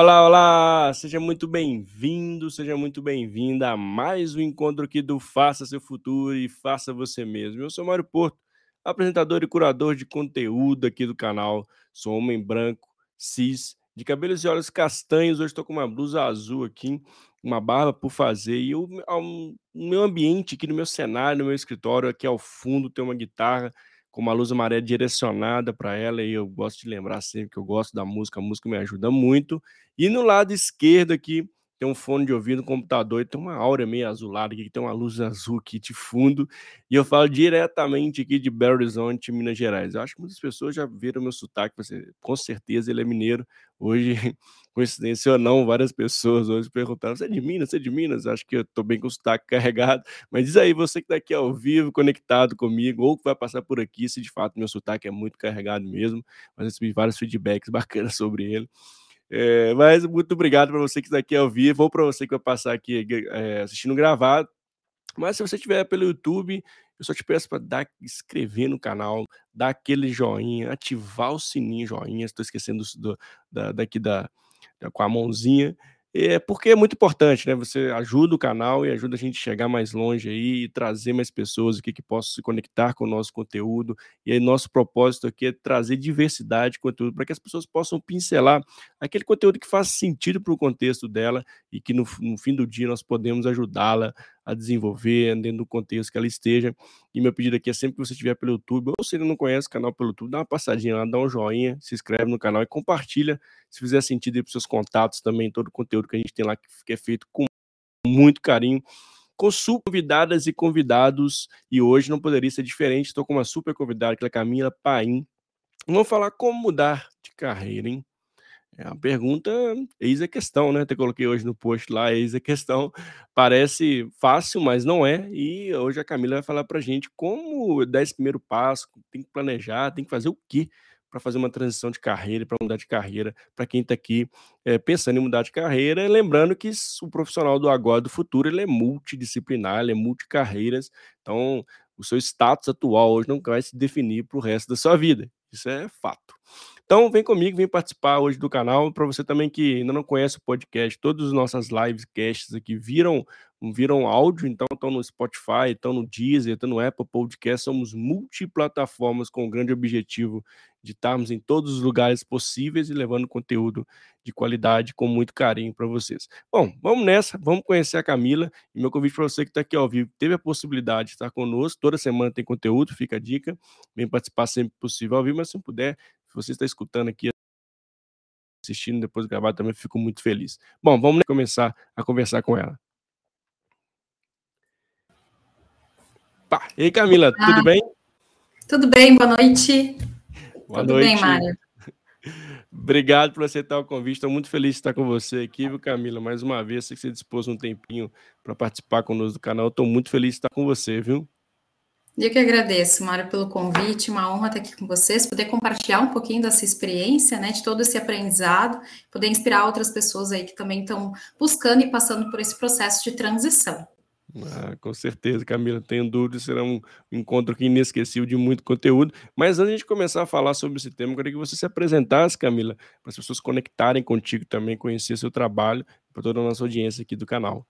Olá, olá! Seja muito bem-vindo, seja muito bem-vinda a mais um encontro aqui do Faça Seu Futuro e Faça Você Mesmo. Eu sou Mário Porto, apresentador e curador de conteúdo aqui do canal. Sou homem branco, cis, de cabelos e olhos castanhos. Hoje estou com uma blusa azul aqui, uma barba por fazer. E o meu ambiente aqui, no meu cenário, no meu escritório, aqui ao fundo, tem uma guitarra com uma luz amarela direcionada para ela, e eu gosto de lembrar sempre que eu gosto da música, a música me ajuda muito. E no lado esquerdo aqui tem um fone de ouvido, um computador, e tem uma aura meio azulada aqui, tem uma luz azul aqui de fundo, e eu falo diretamente aqui de Belo Horizonte, Minas Gerais. Eu acho que muitas pessoas já viram meu sotaque, você, com certeza ele é mineiro. Hoje, coincidência ou não, várias pessoas hoje perguntaram: você é de Minas? Você é de Minas? Acho que eu tô bem com o sotaque carregado. Mas diz aí, você que tá aqui ao vivo, conectado comigo, ou que vai passar por aqui, se de fato meu sotaque é muito carregado mesmo, mas recebi vários feedbacks bacanas sobre ele. É, mas muito obrigado para você que está aqui ao vivo, ou para você que vai passar aqui é, assistindo gravado. Mas se você estiver pelo YouTube, eu só te peço para dar inscrever no canal, dar aquele joinha, ativar o sininho joinha. Estou esquecendo do, da, daqui da, da, com a mãozinha. É porque é muito importante, né? Você ajuda o canal e ajuda a gente a chegar mais longe aí e trazer mais pessoas aqui que possam se conectar com o nosso conteúdo. E aí, nosso propósito aqui é trazer diversidade de conteúdo para que as pessoas possam pincelar aquele conteúdo que faz sentido para o contexto dela e que no, no fim do dia nós podemos ajudá-la a desenvolver dentro do contexto que ela esteja. E meu pedido aqui é sempre que você estiver pelo YouTube, ou se ainda não conhece o canal pelo YouTube, dá uma passadinha lá, dá um joinha, se inscreve no canal e compartilha, se fizer sentido aí para seus contatos também, todo o conteúdo que a gente tem lá que é feito com muito carinho com super convidadas e convidados, e hoje não poderia ser diferente, estou com uma super convidada, que é a Camila Paim. Vamos falar como mudar de carreira, hein? É uma pergunta, eis a questão, né? Até coloquei hoje no post lá, eis a questão. Parece fácil, mas não é. E hoje a Camila vai falar pra gente como dar esse primeiro passo, tem que planejar, tem que fazer o quê para fazer uma transição de carreira, para mudar de carreira, para quem está aqui é, pensando em mudar de carreira, lembrando que o profissional do agora do futuro ele é multidisciplinar, ele é multicarreiras, então o seu status atual hoje não vai se definir para o resto da sua vida, isso é fato. Então, vem comigo, vem participar hoje do canal. Para você também que ainda não conhece o podcast, todas as nossas lives, casts aqui viram, viram áudio, então estão no Spotify, estão no Deezer, estão no Apple Podcast. Somos multiplataformas com o grande objetivo de estarmos em todos os lugares possíveis e levando conteúdo de qualidade com muito carinho para vocês. Bom, vamos nessa, vamos conhecer a Camila. E meu convite para você que está aqui ao vivo, teve a possibilidade de estar conosco, toda semana tem conteúdo, fica a dica, vem participar sempre possível ao vivo, mas se não puder, se você está escutando aqui, assistindo depois de gravar, também fico muito feliz. Bom, vamos começar a conversar com ela. E aí, Camila, ah, tudo bem? Tudo bem, boa noite. Boa tudo noite. bem, Mário? Obrigado por aceitar o convite. Estou muito feliz de estar com você aqui, viu, Camila? Mais uma vez, sei que você dispôs um tempinho para participar conosco do canal. Estou muito feliz de estar com você, viu? Eu que agradeço, Mário, pelo convite, uma honra estar aqui com vocês, poder compartilhar um pouquinho dessa experiência, né, de todo esse aprendizado, poder inspirar outras pessoas aí que também estão buscando e passando por esse processo de transição. Ah, com certeza, Camila, tenho dúvidas, será um encontro aqui inesquecível de muito conteúdo. Mas antes de começar a falar sobre esse tema, eu queria que você se apresentasse, Camila, para as pessoas conectarem contigo também, conhecer seu trabalho, para toda a nossa audiência aqui do canal.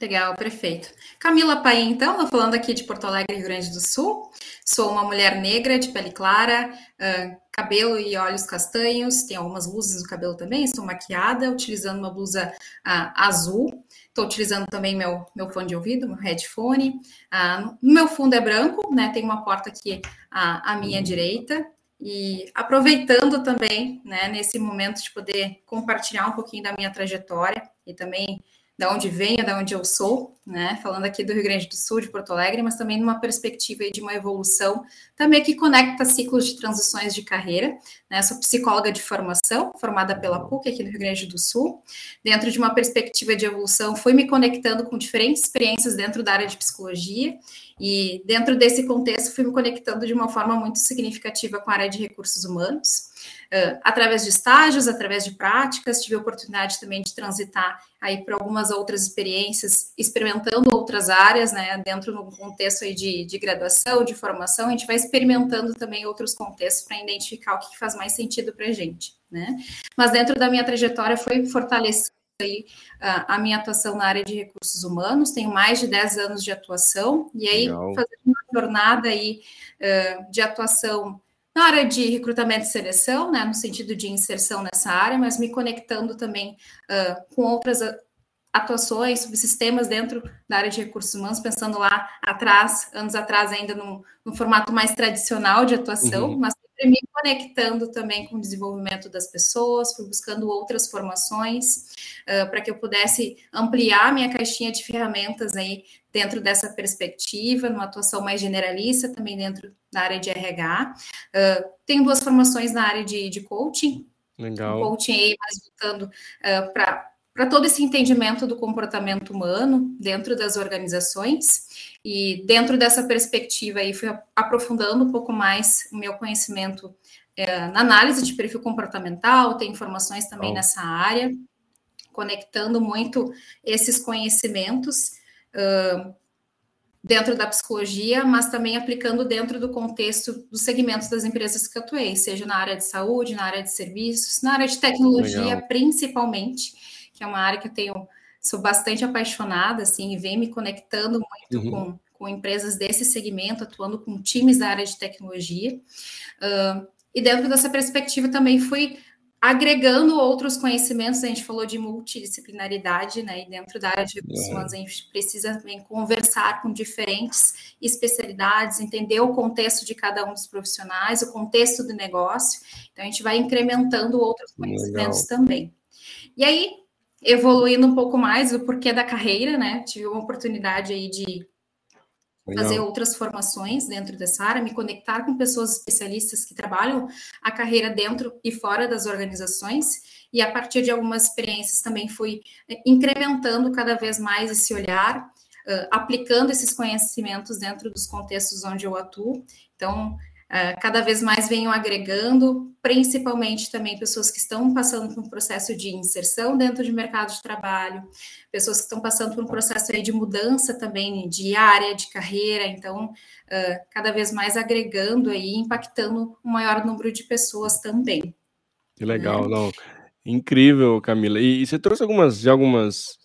Legal, perfeito. Camila Paim, então, falando aqui de Porto Alegre, Rio Grande do Sul. Sou uma mulher negra, de pele clara, uh, cabelo e olhos castanhos, tem algumas luzes no cabelo também, estou maquiada, utilizando uma blusa uh, azul. Estou utilizando também meu, meu fone de ouvido, meu headphone. Uh, meu fundo é branco, né? Tem uma porta aqui à minha direita. E aproveitando também, né, nesse momento de poder compartilhar um pouquinho da minha trajetória e também da onde venho, da onde eu sou, né? Falando aqui do Rio Grande do Sul, de Porto Alegre, mas também numa perspectiva de uma evolução também que conecta ciclos de transições de carreira. Né? Sou psicóloga de formação, formada pela PUC aqui no Rio Grande do Sul. Dentro de uma perspectiva de evolução, fui me conectando com diferentes experiências dentro da área de psicologia e dentro desse contexto fui me conectando de uma forma muito significativa com a área de recursos humanos. Uh, através de estágios, através de práticas, tive a oportunidade também de transitar aí por algumas outras experiências, experimentando outras áreas, né, dentro do contexto aí de, de graduação, de formação, a gente vai experimentando também outros contextos para identificar o que faz mais sentido para a gente, né? Mas dentro da minha trajetória foi fortalecer aí a, a, minha atuação na área de recursos humanos, tenho mais de 10 anos de atuação, e aí Legal. fazendo uma jornada aí uh, de atuação na área de recrutamento e seleção, né, no sentido de inserção nessa área, mas me conectando também uh, com outras atuações, subsistemas dentro da área de recursos humanos, pensando lá atrás, anos atrás ainda no, no formato mais tradicional de atuação, uhum. mas me conectando também com o desenvolvimento das pessoas, fui buscando outras formações uh, para que eu pudesse ampliar minha caixinha de ferramentas aí dentro dessa perspectiva, numa atuação mais generalista, também dentro da área de RH. Uh, tenho duas formações na área de, de coaching. Legal. coaching aí, mais voltando uh, para para todo esse entendimento do comportamento humano dentro das organizações. E dentro dessa perspectiva aí, fui aprofundando um pouco mais o meu conhecimento é, na análise de perfil comportamental, tem informações também oh. nessa área, conectando muito esses conhecimentos uh, dentro da psicologia, mas também aplicando dentro do contexto dos segmentos das empresas que atuei, seja na área de saúde, na área de serviços, na área de tecnologia, Legal. principalmente que é uma área que eu tenho, sou bastante apaixonada, assim, e vem me conectando muito uhum. com, com empresas desse segmento, atuando com times da área de tecnologia. Uh, e dentro dessa perspectiva também fui agregando outros conhecimentos, a gente falou de multidisciplinaridade, né? E dentro da área de recursos humanos a gente precisa também conversar com diferentes especialidades, entender o contexto de cada um dos profissionais, o contexto do negócio. Então a gente vai incrementando outros conhecimentos Legal. também. E aí, evoluindo um pouco mais o porquê da carreira, né? Tive uma oportunidade aí de Legal. fazer outras formações dentro dessa área, me conectar com pessoas especialistas que trabalham a carreira dentro e fora das organizações, e a partir de algumas experiências também fui eh, incrementando cada vez mais esse olhar, aplicando esses conhecimentos dentro dos contextos onde eu atuo. Então, Uh, cada vez mais venham agregando, principalmente também pessoas que estão passando por um processo de inserção dentro de mercado de trabalho, pessoas que estão passando por um processo aí de mudança também de área, de carreira, então uh, cada vez mais agregando aí, impactando um maior número de pessoas também. Que legal, né? não. Incrível, Camila. E, e, você trouxe algumas, algumas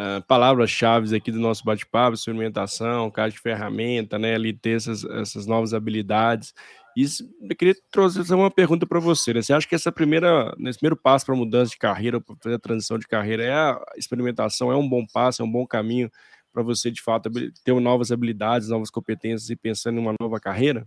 uh, palavras-chave aqui do nosso bate-papo, experimentação, caixa de ferramenta, né? Ali ter essas, essas novas habilidades. E eu queria trazer uma pergunta para você. Né? Você acha que essa primeira, nesse primeiro passo para mudança de carreira, para fazer a transição de carreira, é a experimentação, é um bom passo, é um bom caminho para você, de fato, ter novas habilidades, novas competências e pensando em uma nova carreira?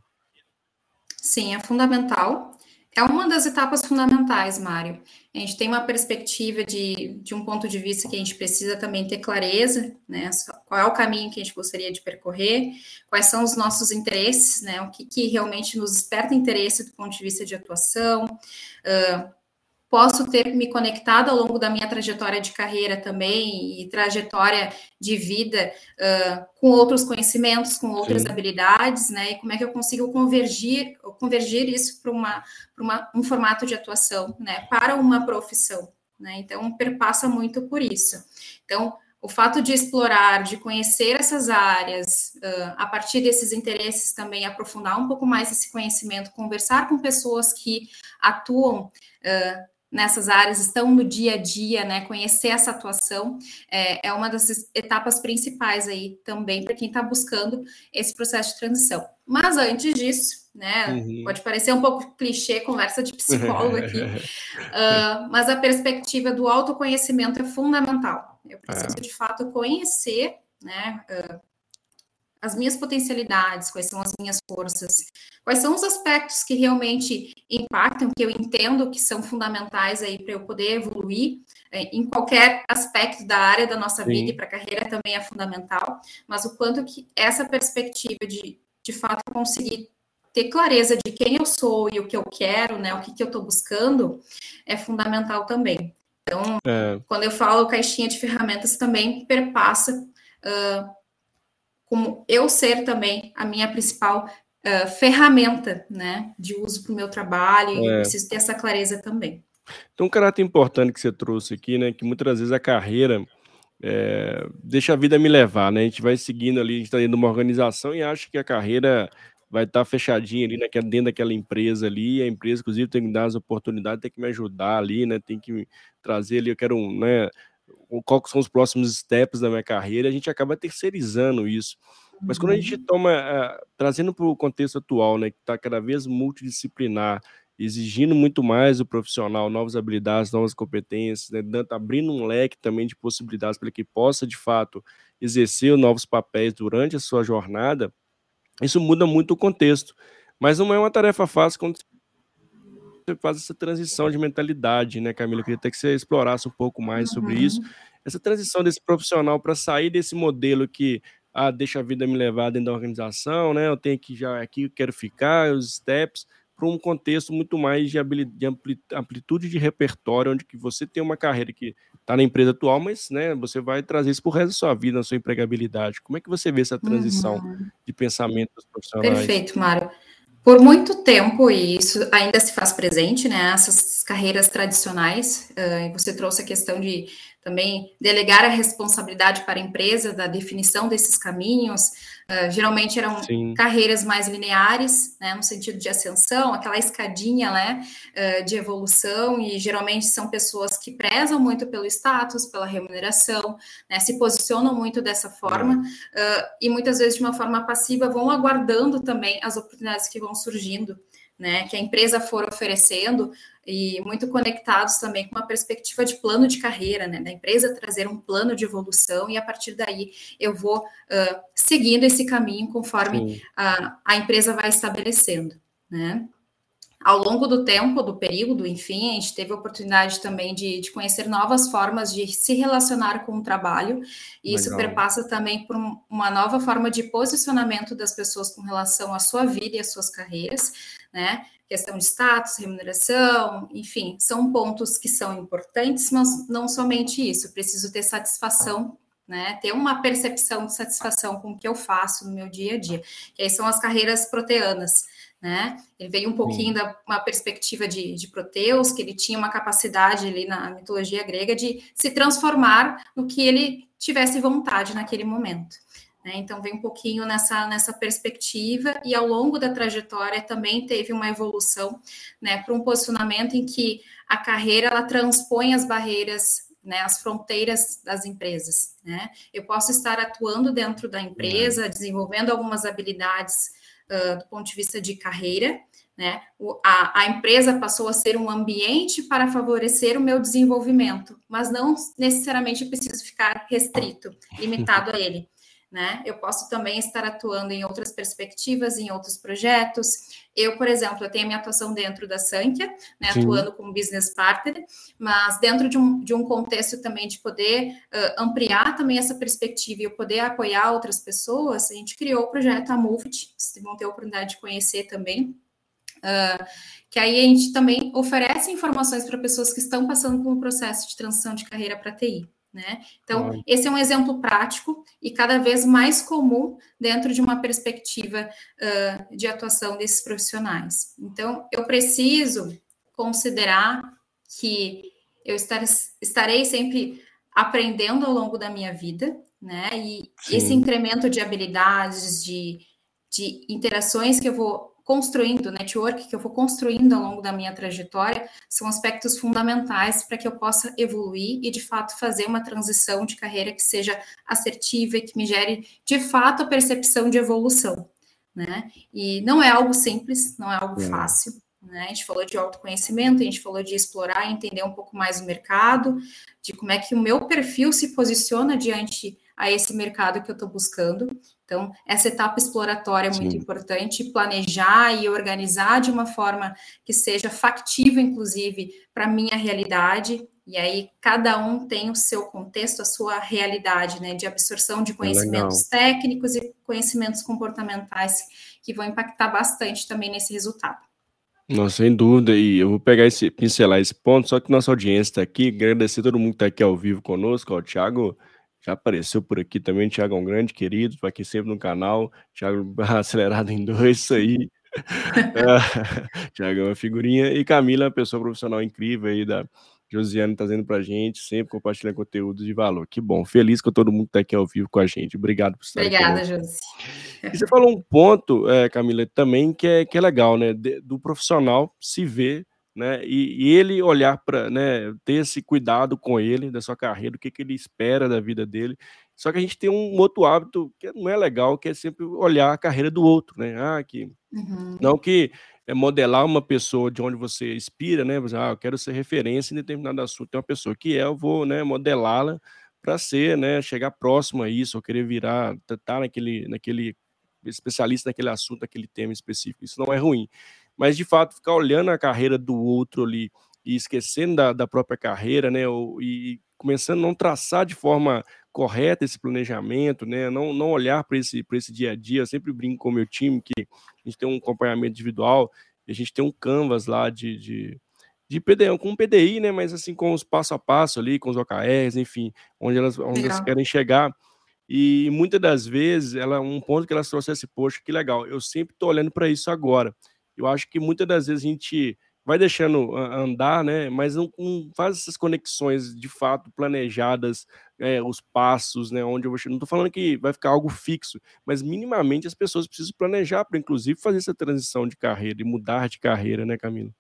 Sim, é fundamental. É uma das etapas fundamentais, Mário. A gente tem uma perspectiva de, de um ponto de vista que a gente precisa também ter clareza, né? Qual é o caminho que a gente gostaria de percorrer, quais são os nossos interesses, né? O que, que realmente nos desperta interesse do ponto de vista de atuação. Uh, posso ter me conectado ao longo da minha trajetória de carreira também e trajetória de vida uh, com outros conhecimentos, com outras Sim. habilidades, né? E como é que eu consigo convergir, convergir isso para uma, uma, um formato de atuação, né? Para uma profissão, né? Então, perpassa muito por isso. Então, o fato de explorar, de conhecer essas áreas, uh, a partir desses interesses também aprofundar um pouco mais esse conhecimento, conversar com pessoas que atuam uh, nessas áreas, estão no dia a dia, né? Conhecer essa atuação é, é uma das etapas principais aí também para quem está buscando esse processo de transição. Mas antes disso, né? Uhum. Pode parecer um pouco clichê, conversa de psicólogo aqui, uh, mas a perspectiva do autoconhecimento é fundamental. Eu preciso, é. de fato, conhecer, né? Uh, as minhas potencialidades, quais são as minhas forças, quais são os aspectos que realmente impactam, que eu entendo que são fundamentais aí para eu poder evoluir é, em qualquer aspecto da área da nossa Sim. vida e para a carreira também é fundamental, mas o quanto que essa perspectiva de, de fato, conseguir ter clareza de quem eu sou e o que eu quero, né, o que, que eu estou buscando, é fundamental também. Então, é. quando eu falo caixinha de ferramentas, também perpassa uh, como eu ser também a minha principal uh, ferramenta, né, de uso para o meu trabalho, é. e eu preciso ter essa clareza também. Então, um caráter importante que você trouxe aqui, né, que muitas vezes a carreira é, deixa a vida me levar, né? A gente vai seguindo ali, a gente está dentro de uma organização e acha que a carreira vai estar tá fechadinha ali naquela, dentro daquela empresa ali, a empresa, inclusive, tem que dar as oportunidades, tem que me ajudar ali, né? Tem que trazer ali, eu quero um, né? Quais são os próximos steps da minha carreira, a gente acaba terceirizando isso. Mas quando a gente uhum. toma, uh, trazendo para o contexto atual, né, que está cada vez multidisciplinar, exigindo muito mais do profissional, novas habilidades, novas competências, né, abrindo um leque também de possibilidades para que possa, de fato, exercer novos papéis durante a sua jornada, isso muda muito o contexto. Mas não é uma tarefa fácil quando você faz essa transição de mentalidade, né, Camila? Eu queria até que você explorasse um pouco mais sobre isso. Uhum. Essa transição desse profissional para sair desse modelo que ah, deixa a vida me levar dentro da organização, né? Eu tenho que já aqui, eu quero ficar, os steps, para um contexto muito mais de, de amplitude de repertório, onde que você tem uma carreira que está na empresa atual, mas né, você vai trazer isso para o resto da sua vida, na sua empregabilidade. Como é que você vê essa transição uhum. de pensamento dos profissionais? Perfeito, Mário. Por muito tempo, e isso ainda se faz presente, né? Essas carreiras tradicionais, uh, você trouxe a questão de também delegar a responsabilidade para a empresa da definição desses caminhos. Uh, geralmente eram Sim. carreiras mais lineares, né, no sentido de ascensão, aquela escadinha né, uh, de evolução, e geralmente são pessoas que prezam muito pelo status, pela remuneração, né, se posicionam muito dessa forma, uh, e muitas vezes de uma forma passiva vão aguardando também as oportunidades que vão surgindo né, que a empresa for oferecendo e muito conectados também com uma perspectiva de plano de carreira, né, da empresa trazer um plano de evolução e a partir daí eu vou uh, seguindo esse caminho conforme a, a empresa vai estabelecendo, né. Ao longo do tempo, do período, enfim, a gente teve a oportunidade também de, de conhecer novas formas de se relacionar com o trabalho, e Legal. isso perpassa também por uma nova forma de posicionamento das pessoas com relação à sua vida e às suas carreiras, né? Questão de status, remuneração, enfim, são pontos que são importantes, mas não somente isso, preciso ter satisfação né? Ter uma percepção de satisfação com o que eu faço no meu dia a dia. Que aí são as carreiras proteanas, né? Ele veio um pouquinho Sim. da uma perspectiva de, de Proteus, que ele tinha uma capacidade ali na mitologia grega de se transformar no que ele tivesse vontade naquele momento. Né? Então, vem um pouquinho nessa, nessa perspectiva, e ao longo da trajetória também teve uma evolução né, para um posicionamento em que a carreira ela transpõe as barreiras né, as fronteiras das empresas. Né? Eu posso estar atuando dentro da empresa, desenvolvendo algumas habilidades uh, do ponto de vista de carreira. Né? O, a, a empresa passou a ser um ambiente para favorecer o meu desenvolvimento, mas não necessariamente preciso ficar restrito, limitado a ele né? Eu posso também estar atuando em outras perspectivas, em outros projetos. Eu, por exemplo, eu tenho a minha atuação dentro da Sankia, né, atuando como business partner, mas dentro de um, de um contexto também de poder uh, ampliar também essa perspectiva e eu poder apoiar outras pessoas, a gente criou o projeto Amuvit, vocês vão ter a oportunidade de conhecer também. Uh, que aí a gente também oferece informações para pessoas que estão passando por um processo de transição de carreira para TI. Né? Então, esse é um exemplo prático e cada vez mais comum dentro de uma perspectiva uh, de atuação desses profissionais. Então, eu preciso considerar que eu estar, estarei sempre aprendendo ao longo da minha vida, né? E Sim. esse incremento de habilidades, de, de interações que eu vou construindo, network que eu vou construindo ao longo da minha trajetória, são aspectos fundamentais para que eu possa evoluir e, de fato, fazer uma transição de carreira que seja assertiva e que me gere, de fato, a percepção de evolução, né? E não é algo simples, não é algo é. fácil, né? A gente falou de autoconhecimento, a gente falou de explorar e entender um pouco mais o mercado, de como é que o meu perfil se posiciona diante a esse mercado que eu estou buscando. Então, essa etapa exploratória é muito Sim. importante, planejar e organizar de uma forma que seja factível, inclusive, para a minha realidade. E aí, cada um tem o seu contexto, a sua realidade, né, de absorção de é conhecimentos é técnicos e conhecimentos comportamentais, que vão impactar bastante também nesse resultado. Nossa, sem dúvida, e eu vou pegar esse, pincelar esse ponto, só que nossa audiência está aqui, agradecer a todo mundo que está aqui ao vivo conosco, ó, o Thiago Já apareceu por aqui também, Thiago é um grande querido, está aqui sempre no canal. Thiago acelerado em dois, isso aí. Thiago é uma figurinha. E Camila, pessoa profissional incrível aí da Josiane trazendo pra gente, sempre compartilhando conteúdo de valor. Que bom, feliz que todo mundo tá aqui ao vivo com a gente. Obrigado por estar Obrigada, aqui. Obrigada, Josi. E você falou um ponto, é, Camila, também que é, que é legal, né? De, do profissional se ver né? E, e, ele olhar para, né, ter esse cuidado com ele, da sua carreira, o que, que ele espera da vida dele. Só que a gente tem um outro hábito que não é legal, que é sempre olhar a carreira do outro, né? Ah, que uhum. não que é modelar uma pessoa de onde você inspira, né? Ah, eu quero ser referência em determinado assunto. Tem uma pessoa que é, eu vou, né, modelá-la para ser, né, chegar próximo a isso, ou querer virar, estar tá naquele, naquele especialista naquele assunto, naquele tema específico. Isso não é ruim mas de fato ficar olhando a carreira do outro ali e esquecendo da, da própria carreira, né? E começando a não traçar de forma correta esse planejamento, né? Não, não olhar para esse, esse dia a dia. Eu sempre brinco com o meu time que a gente tem um acompanhamento individual, e a gente tem um canvas lá de, de, de PDI, com um PDI, né? Mas assim, com os passo a passo ali, com os OKRs, enfim, onde elas, onde elas querem chegar. E muitas das vezes, ela um ponto que elas trouxeram assim, poxa, que legal, eu sempre estou olhando para isso agora. Eu acho que muitas das vezes a gente vai deixando andar, né? Mas não, não faz essas conexões de fato planejadas, é, os passos, né? Onde eu vou. Não estou falando que vai ficar algo fixo, mas minimamente as pessoas precisam planejar para, inclusive, fazer essa transição de carreira e mudar de carreira, né, Camila?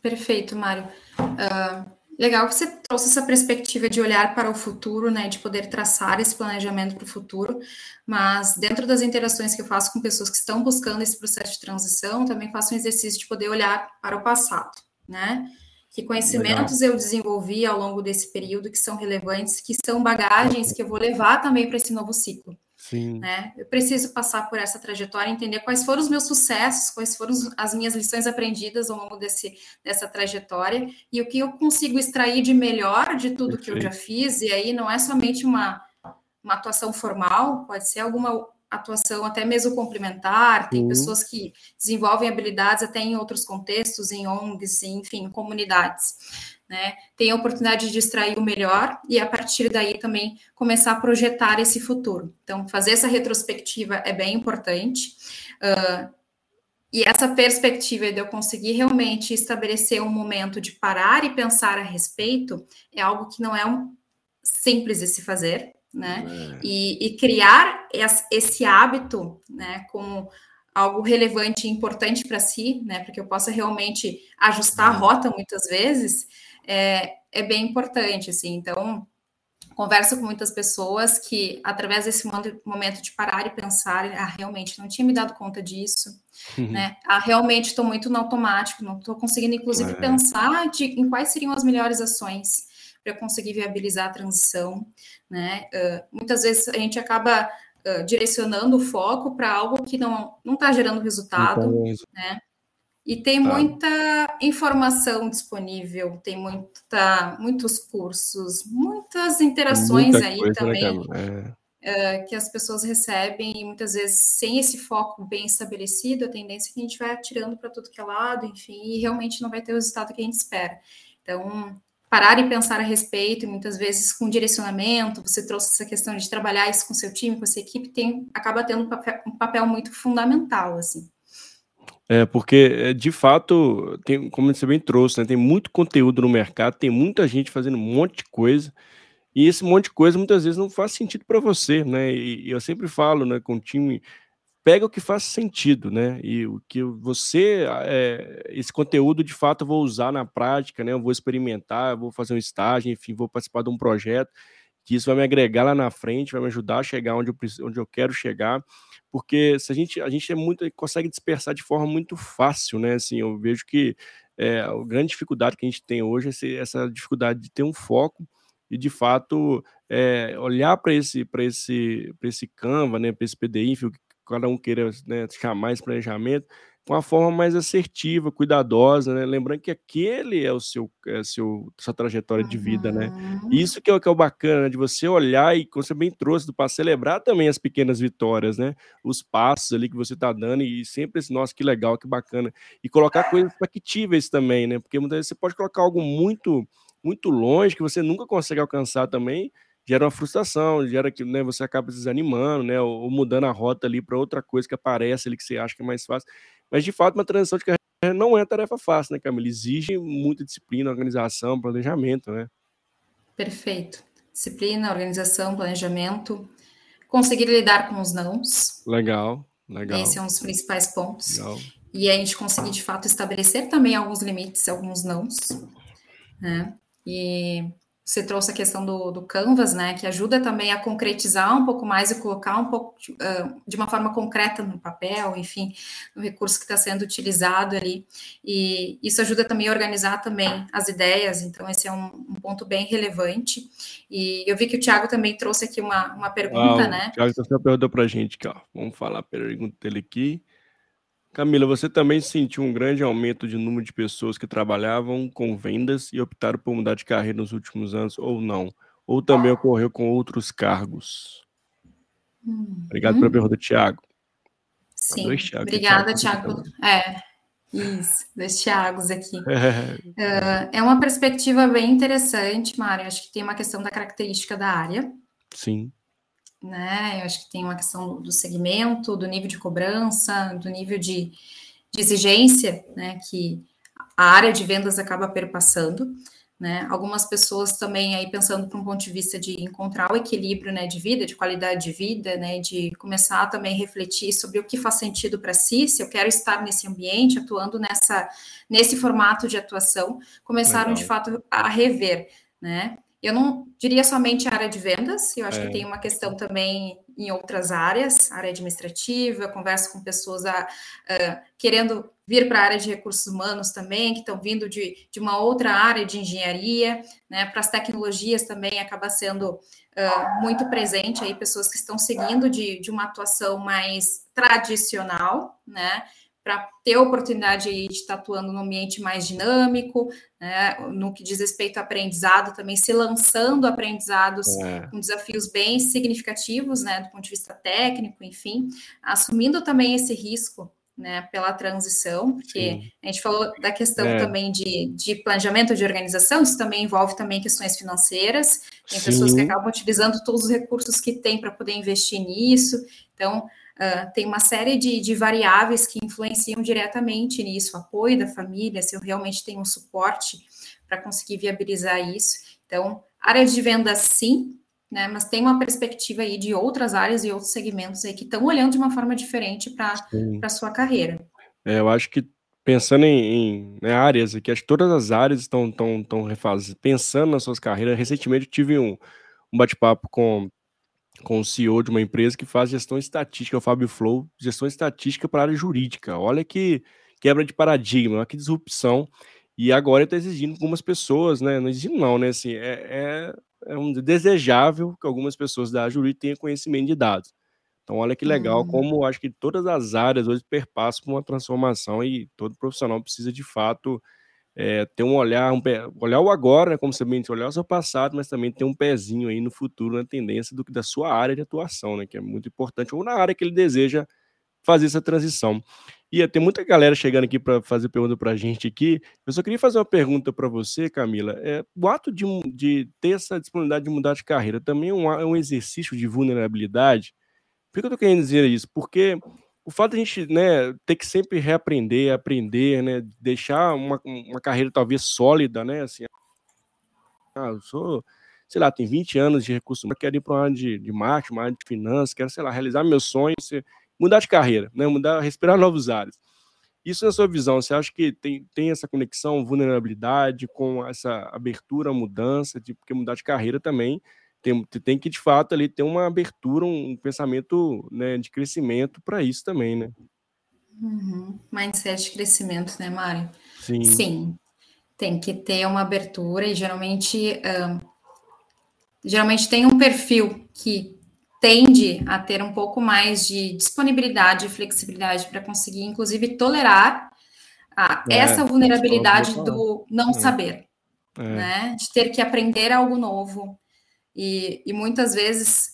Perfeito, Mário. Uh, Legal que você trouxe essa perspectiva de olhar para o futuro, né, de poder traçar esse planejamento para o futuro, mas dentro das interações que eu faço com pessoas que estão buscando esse processo de transição, também faço um exercício de poder olhar para o passado, né? Que conhecimentos Legal. eu desenvolvi ao longo desse período que são relevantes, que são bagagens que eu vou levar também para esse novo ciclo. Sim. Né? Eu preciso passar por essa trajetória, entender quais foram os meus sucessos, quais foram as minhas lições aprendidas ao longo desse, dessa trajetória e o que eu consigo extrair de melhor de tudo Perfeito. que eu já fiz. E aí não é somente uma, uma atuação formal, pode ser alguma atuação até mesmo complementar. Tem uhum. pessoas que desenvolvem habilidades até em outros contextos, em ONGs, enfim, comunidades né? Tem a oportunidade de extrair o melhor e a partir daí também começar a projetar esse futuro. Então, fazer essa retrospectiva é bem importante. Uh, e essa perspectiva de eu conseguir realmente estabelecer um momento de parar e pensar a respeito é algo que não é um, simples de se fazer, né? É. E, e, criar esse hábito, né, como algo relevante e importante para si, né, para que eu possa realmente ajustar a rota muitas vezes, é, é bem importante, assim. Então, converso com muitas pessoas que, através desse momento de parar e pensar, ah, realmente não tinha me dado conta disso, uhum. né? Ah, realmente estou muito no automático, não estou conseguindo, inclusive, é. pensar de, em quais seriam as melhores ações para conseguir viabilizar a transição, né? Uh, muitas vezes a gente acaba uh, direcionando o foco para algo que não não está gerando resultado, então, né? E tem tá. muita informação disponível, tem muita, muitos cursos, muitas interações aí coisa, né, também é. uh, que as pessoas recebem e muitas vezes sem esse foco bem estabelecido, a tendência é que a gente vai atirando para tudo que é lado, enfim, e realmente não vai ter o resultado que a gente espera. Então, parar e pensar a respeito, e muitas vezes com direcionamento, você trouxe essa questão de trabalhar isso com seu time, com a sua equipe, tem, acaba tendo um papel, um papel muito fundamental, assim. É, porque, eh, de fato, tem, como você bem trouxe, né, tem muito conteúdo no mercado, tem muita gente fazendo um monte de coisa, e esse monte de coisa muitas vezes não faz sentido para você, né? E, e, eu sempre falo, né, com o time, pega o que faz sentido, né? E o que você, é, esse conteúdo de fato eu vou usar na prática, né? Eu vou experimentar, eu vou fazer um estágio, enfim, vou participar de um projeto, que isso vai me agregar lá na frente, vai me ajudar a chegar onde eu, onde eu quero chegar porque se a gente a gente é muito consegue dispersar de forma muito fácil, né? Assim, eu vejo que é, a grande dificuldade que a gente tem hoje é essa dificuldade de ter um foco e de fato é, olhar para esse para esse para esse Canva, né? Para esse PDI, que cada um queira né, chamar esse planejamento uma forma mais assertiva, cuidadosa, né? Lembrando que aquele é o seu, é seu sua trajetória de vida, né? Uhum. Isso que é, que é o bacana, né? de você olhar e, como você bem trouxe, do passo, celebrar também as pequenas vitórias, né? Os passos ali que você está dando e sempre esse, nossa, que legal, que bacana. E colocar coisas factíveis também, né? Porque muitas vezes você pode colocar algo muito, muito longe que você nunca consegue alcançar também, gera uma frustração, gera que né, você acaba desanimando, né, ou mudando a rota ali para outra coisa que aparece ali que você acha que é mais fácil. Mas de fato, uma transição de carreira não é tarefa fácil, né, Camila? Exige muita disciplina, organização, planejamento, né? Perfeito. Disciplina, organização, planejamento, conseguir lidar com os nãos. Legal, legal. Esse é um dos principais pontos. Legal. E a gente conseguir, de fato, estabelecer também alguns limites, alguns nãos. Né? E você trouxe a questão do, do Canvas, né, que ajuda também a concretizar um pouco mais e colocar um pouco uh, de uma forma concreta no papel, enfim, no recurso que está sendo utilizado ali. E isso ajuda também a organizar também as ideias, então esse é um, um ponto bem relevante. E eu vi que o Thiago também trouxe aqui uma, uma pergunta, né? O Thiago uma pergunta para a gente, ó. Vamos falar a pergunta dele aqui. Camila, você também sentiu um grande aumento de número de pessoas que trabalhavam com vendas e optaram por mudar de carreira nos últimos anos ou não? Ou também ocorreu com outros cargos? Hum, Obrigado hum. pela pergunta, Tiago. Sim, dois Thiago, obrigada, Tiago. É, isso, dois Tiagos aqui. uh, é uma perspectiva bem interessante, Mário. Acho que tem uma questão da característica da área. Sim né? Eu acho que tem uma questão do segmento, do nível de cobrança, do nível de, de exigência, né? Que a área de vendas acaba perpassando. Né? Algumas pessoas também aí pensando para um ponto de vista de encontrar o equilíbrio, né, de vida, de qualidade de vida, né, de começar também a refletir sobre o que faz sentido para si, se eu quero estar nesse ambiente, atuando nessa nesse formato de atuação, começaram Legal. de fato a rever, né? Eu não diria somente a área de vendas, eu acho é. que tem uma questão também em outras áreas, área administrativa, converso com pessoas a, querendo vir para a área de recursos humanos também, que estão vindo de, de uma outra área de engenharia, né, para as tecnologias também acaba sendo muito presente aí, pessoas que estão seguindo de, de uma atuação mais tradicional, né, para ter a oportunidade de estar atuando num ambiente mais dinâmico, né, no que diz respeito ao aprendizado, também se lançando aprendizados é. com desafios bem significativos, né, do ponto de vista técnico, enfim, assumindo também esse risco, né, pela transição, porque Sim. a gente falou da questão é. também de, de planejamento de organização, isso também envolve também questões financeiras, tem Sim. pessoas que acabam utilizando todos os recursos que têm para poder investir nisso, então Uh, tem uma série de, de, variáveis que influenciam diretamente nisso, apoio da família, se eu realmente tenho um suporte para conseguir viabilizar isso. Então, área de venda sim, né, mas tem uma perspectiva aí de outras áreas e outros segmentos aí que estão olhando de uma forma diferente para a sua carreira. É, eu acho que pensando em, em né, áreas aqui, acho que todas as áreas estão, estão, estão refazendo, pensando nas suas carreiras. Recentemente eu tive um, um bate-papo com com o CEO de uma empresa que faz gestão estatística, o Fábio Flow, gestão estatística para a área jurídica. Olha que quebra de paradigma, que disrupção. E agora está exigindo algumas pessoas, né? Não exigindo, não, né? Assim, é, é, é um desejável que algumas pessoas da jurídica tenham conhecimento de dados. Então, olha que legal, hum. como acho que todas as áreas hoje perpassam por uma transformação e todo profissional precisa de fato é, ter um olhar, um pé, olhar o agora, né, como você bem disse, olhar o seu passado, mas também ter um pezinho aí no futuro, na tendência do, da sua área de atuação, né, que é muito importante, ou na área que ele deseja fazer essa transição. E tem muita galera chegando aqui para fazer pergunta para a gente aqui. Eu só queria fazer uma pergunta para você, Camila. É, o ato de, de, ter essa disponibilidade de mudar de carreira também é um, é um exercício de vulnerabilidade? Por que eu estou querendo dizer isso? Porque o fato de a gente né, ter que sempre reaprender, aprender, né, deixar uma, uma carreira talvez sólida, né, assim, ah, eu sou, sei lá, tem 20 anos de recurso, quero ir para uma área de, de marketing, uma área de finanças, quero, sei lá, realizar meus sonhos, mudar de carreira, né, mudar, respirar novos ares. Isso na sua visão, você acha que tem, tem essa conexão, vulnerabilidade com essa abertura, mudança, de, porque mudar de carreira também tem, tem que, de fato, ali ter uma abertura, um pensamento né, de crescimento para isso também, né? Uhum. Mindset de crescimento, né, Mário? Sim. Sim. Tem que ter uma abertura e geralmente, geralmente tem um perfil que tende a ter um pouco mais de disponibilidade e flexibilidade para conseguir, inclusive, tolerar a, é, essa vulnerabilidade do não é. saber, é. né? De ter que aprender algo novo, e, e muitas vezes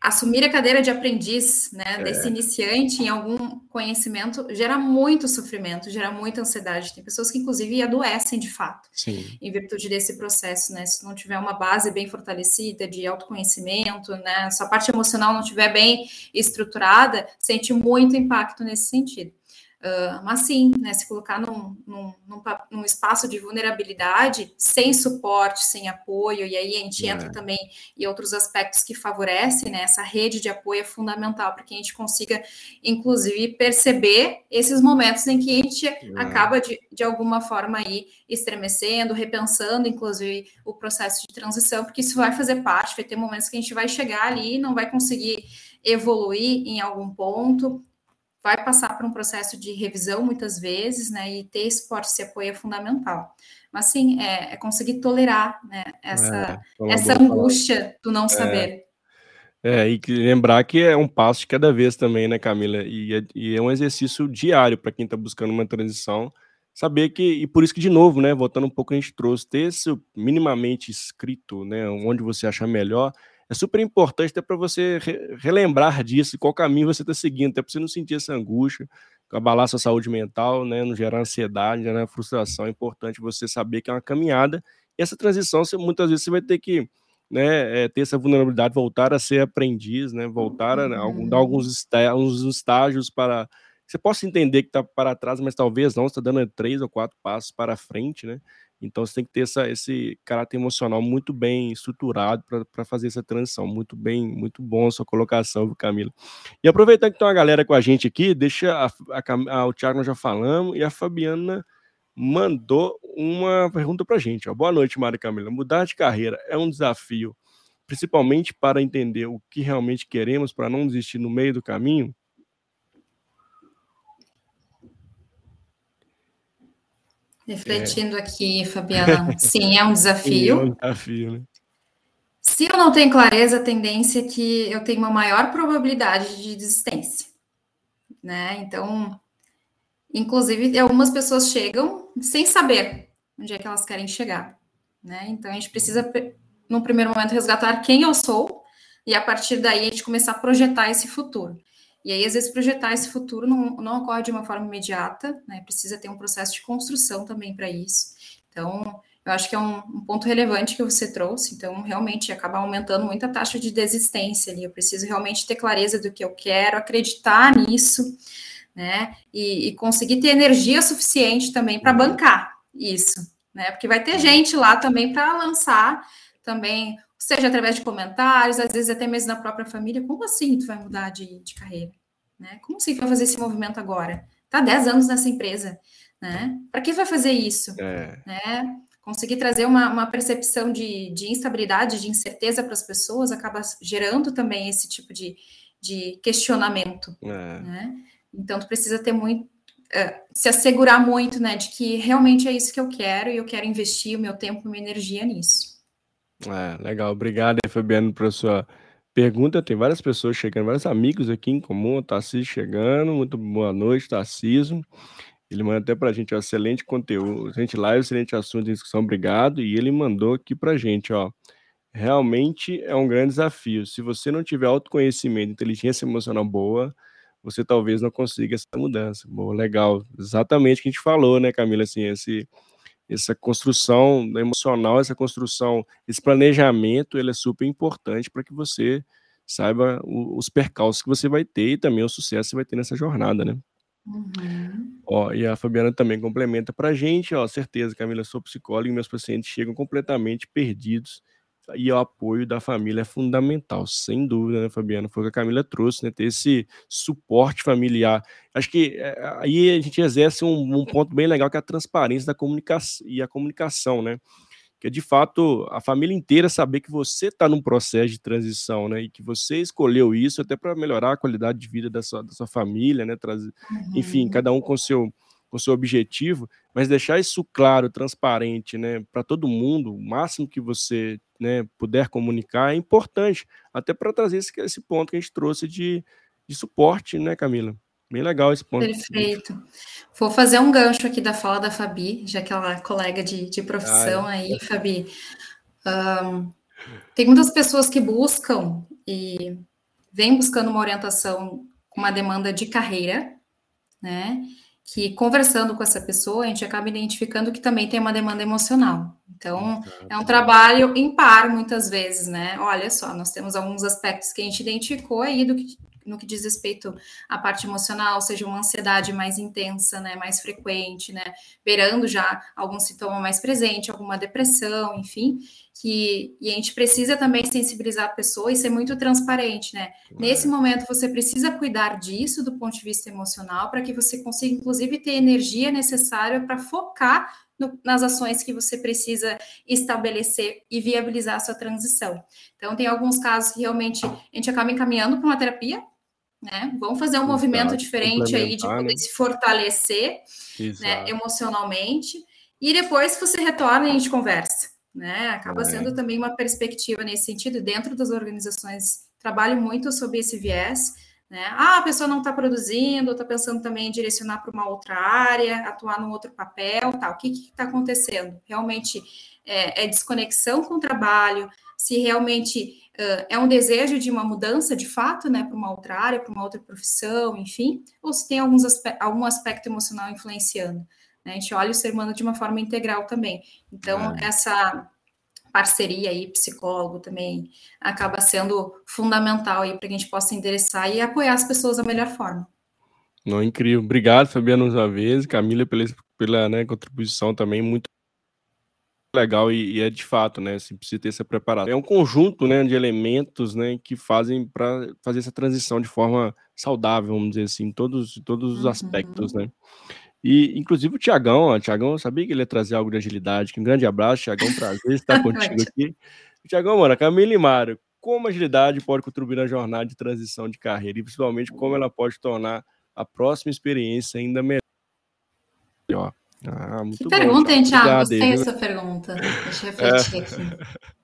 assumir a cadeira de aprendiz, né, é. desse iniciante em algum conhecimento, gera muito sofrimento, gera muita ansiedade. Tem pessoas que, inclusive, adoecem de fato, Sim. em virtude desse processo, né? Se não tiver uma base bem fortalecida de autoconhecimento, né, sua parte emocional não estiver bem estruturada, sente muito impacto nesse sentido. Uh, mas sim, né, se colocar num, num, num, num, espaço de vulnerabilidade, sem suporte, sem apoio, e aí a gente é. entra também em outros aspectos que favorecem, né, essa rede de apoio é fundamental para que a gente consiga, inclusive, perceber esses momentos em que a gente é. acaba, de, de alguma forma, aí, estremecendo, repensando, inclusive, o processo de transição, porque isso vai fazer parte, vai ter momentos que a gente vai chegar ali e não vai conseguir evoluir em algum ponto, vai passar por um processo de revisão muitas vezes, né? E ter esse suporte, esse apoio é fundamental. Mas sim, é, é conseguir tolerar né, essa, é, essa angústia do não é. saber. É, e lembrar que é um passo de cada vez também, né, Camila? E é, e é um exercício diário para quem está buscando uma transição. Saber que, e por isso que, de novo, né, voltando um pouco, a gente trouxe, ter isso minimamente escrito, né, onde você achar melhor, é super importante até para você re relembrar disso, qual caminho você está seguindo, até para você não sentir essa angústia, abalar sua saúde mental, né, não gerar ansiedade, não gerar frustração. É importante você saber que é uma caminhada. E essa transição, você, muitas vezes, você vai ter que né, é, ter essa vulnerabilidade, voltar a ser aprendiz, né, voltar a né, algum, dar alguns estágios, estágios para você possa entender que está para trás, mas talvez não, está dando três ou quatro passos para frente, né? Então você tem que ter essa, esse caráter emocional muito bem estruturado para fazer essa transição. Muito bem, muito bom sua colocação, Camila. E aproveitando que tem uma galera com a gente aqui, deixa a, a, a, o Thiago nós já falamos e a Fabiana mandou uma pergunta para a gente. Ó. Boa noite, Mário Camila. Mudar de carreira é um desafio, principalmente para entender o que realmente queremos, para não desistir no meio do caminho? Refletindo é. aqui, Fabiana. Sim, é um desafio. é um desafio, né? Se eu não tenho clareza, a tendência é que eu tenho uma maior probabilidade de desistência. Né? Então, inclusive, algumas pessoas chegam sem saber onde é que elas querem chegar. Né? Então, a gente precisa, no primeiro momento, resgatar quem eu sou e, a partir daí, a gente começar a projetar esse futuro. E aí, às vezes, projetar esse futuro não, não ocorre de uma forma imediata, né? Precisa ter um processo de construção também para isso. Então, eu acho que é um, um, ponto relevante que você trouxe. Então, realmente, acaba aumentando muito a taxa de desistência ali. Eu preciso realmente ter clareza do que eu quero, acreditar nisso, né? E, e conseguir ter energia suficiente também para bancar isso, né? Porque vai ter gente lá também para lançar também seja através de comentários, às vezes até mesmo na própria família. Como assim tu vai mudar de, de carreira? Né? Como assim tu vai fazer esse movimento agora? Tá 10 anos nessa empresa, né? Para que vai fazer isso? É. Né? Conseguir trazer uma, uma percepção de, de instabilidade, de incerteza para as pessoas acaba gerando também esse tipo de, de questionamento, é. né? Então, tu precisa ter muito, uh, se assegurar muito, né, de que realmente é isso que eu quero e eu quero investir o meu tempo e minha energia nisso. É, legal. Obrigado aí, Fabiano, pela sua pergunta. Tem várias pessoas chegando, vários amigos aqui em comum. Tarcísio chegando. Muito boa noite, Tarcísio. Ele manda até pra gente, ó, excelente conteúdo, excelente live, excelente assunto de discussão, obrigado. E ele mandou aqui pra gente, ó. Realmente é um grande desafio. Se você não tiver autoconhecimento, inteligência emocional boa, você talvez não consiga essa mudança. Boa, legal. Exatamente o que a gente falou, né, Camila? Assim, esse essa construção emocional, essa construção, esse planejamento, ele é super importante para que você saiba os percalços que você vai ter e também o sucesso que você vai ter nessa jornada, né? Uhum. Ó, e a Fabiana também complementa para a gente, ó, certeza, Camila, sou psicóloga e meus pacientes chegam completamente perdidos e o apoio da família é fundamental, sem dúvida, né, Fabiana? Foi o que a Camila trouxe, né? Ter esse suporte familiar. Acho que é, aí a gente exerce um, um, ponto bem legal que é a transparência da comunicação e a comunicação, né? Que é de fato a família inteira saber que você está num processo de transição, né? E que você escolheu isso até para melhorar a qualidade de vida da sua, da sua família, né? Trazer, uhum. Enfim, cada um com seu com seu objetivo, mas deixar isso claro, transparente, né, para todo mundo, o máximo que você né, puder comunicar é importante, até para trazer esse, esse ponto que a gente trouxe de, de suporte, né, Camila? Bem legal esse ponto. Perfeito. Vou fazer um gancho aqui da fala da Fabi, já que ela é colega de, de profissão Ai. aí, Fabi. Um, tem muitas pessoas que buscam e vem buscando uma orientação com uma demanda de carreira, né? Que conversando com essa pessoa, a gente acaba identificando que também tem uma demanda emocional. Então, é um trabalho em par, muitas vezes, né? Olha só, nós temos alguns aspectos que a gente identificou aí do que no que diz respeito à parte emocional, seja uma ansiedade mais intensa, né, mais frequente, né, beirando já algum sintoma mais presente, alguma depressão, enfim, que e a gente precisa também sensibilizar a pessoa e ser muito transparente, né? Nesse momento você precisa cuidar disso do ponto de vista emocional para que você consiga inclusive ter energia necessária para focar no, nas ações que você precisa estabelecer e viabilizar a sua transição. Então, tem alguns casos que realmente a gente acaba encaminhando para uma terapia, né? Vamos fazer um Exato. movimento diferente aí de poder né? se fortalecer né, emocionalmente. E depois você retorna e a gente conversa. Né? Acaba é. sendo também uma perspectiva nesse sentido, dentro das organizações, trabalho muito sobre esse viés. Né? Ah, a pessoa não está produzindo, está pensando também em direcionar para uma outra área, atuar num outro papel, tal. O que está acontecendo? Realmente é, é desconexão com o trabalho, se realmente é um desejo de uma mudança de fato, né, para uma outra área, para uma outra profissão, enfim, ou se tem alguns algum aspecto emocional influenciando. Né? A gente olha o ser humano de uma forma integral também. Então, é. essa parceria aí, psicólogo também, acaba sendo fundamental aí para que a gente possa endereçar e apoiar as pessoas da melhor forma. Não, incrível. Obrigado, Fabiana, mais uma vez. Camila, pela, pela né, contribuição também muito legal e, e, é de fato, né? Assim, precisa ter essa preparação. É um conjunto, né, de elementos, né, que fazem para fazer essa transição de forma saudável, vamos dizer assim, todos todos os uhum. aspectos, né? E inclusive o Tiagão, o Tiagão, eu sabia que ele ia trazer algo de agilidade. Um grande abraço, Tiagão, prazer estar contigo aqui. Tiagão, mano, Camila e Mário, como a agilidade pode contribuir na jornada de transição de carreira e principalmente como ela pode tornar a próxima experiência ainda melhor. Ah, muito que bom, pergunta, hein, Thiago? Gostei dessa pergunta. Deixa eu refletir aqui.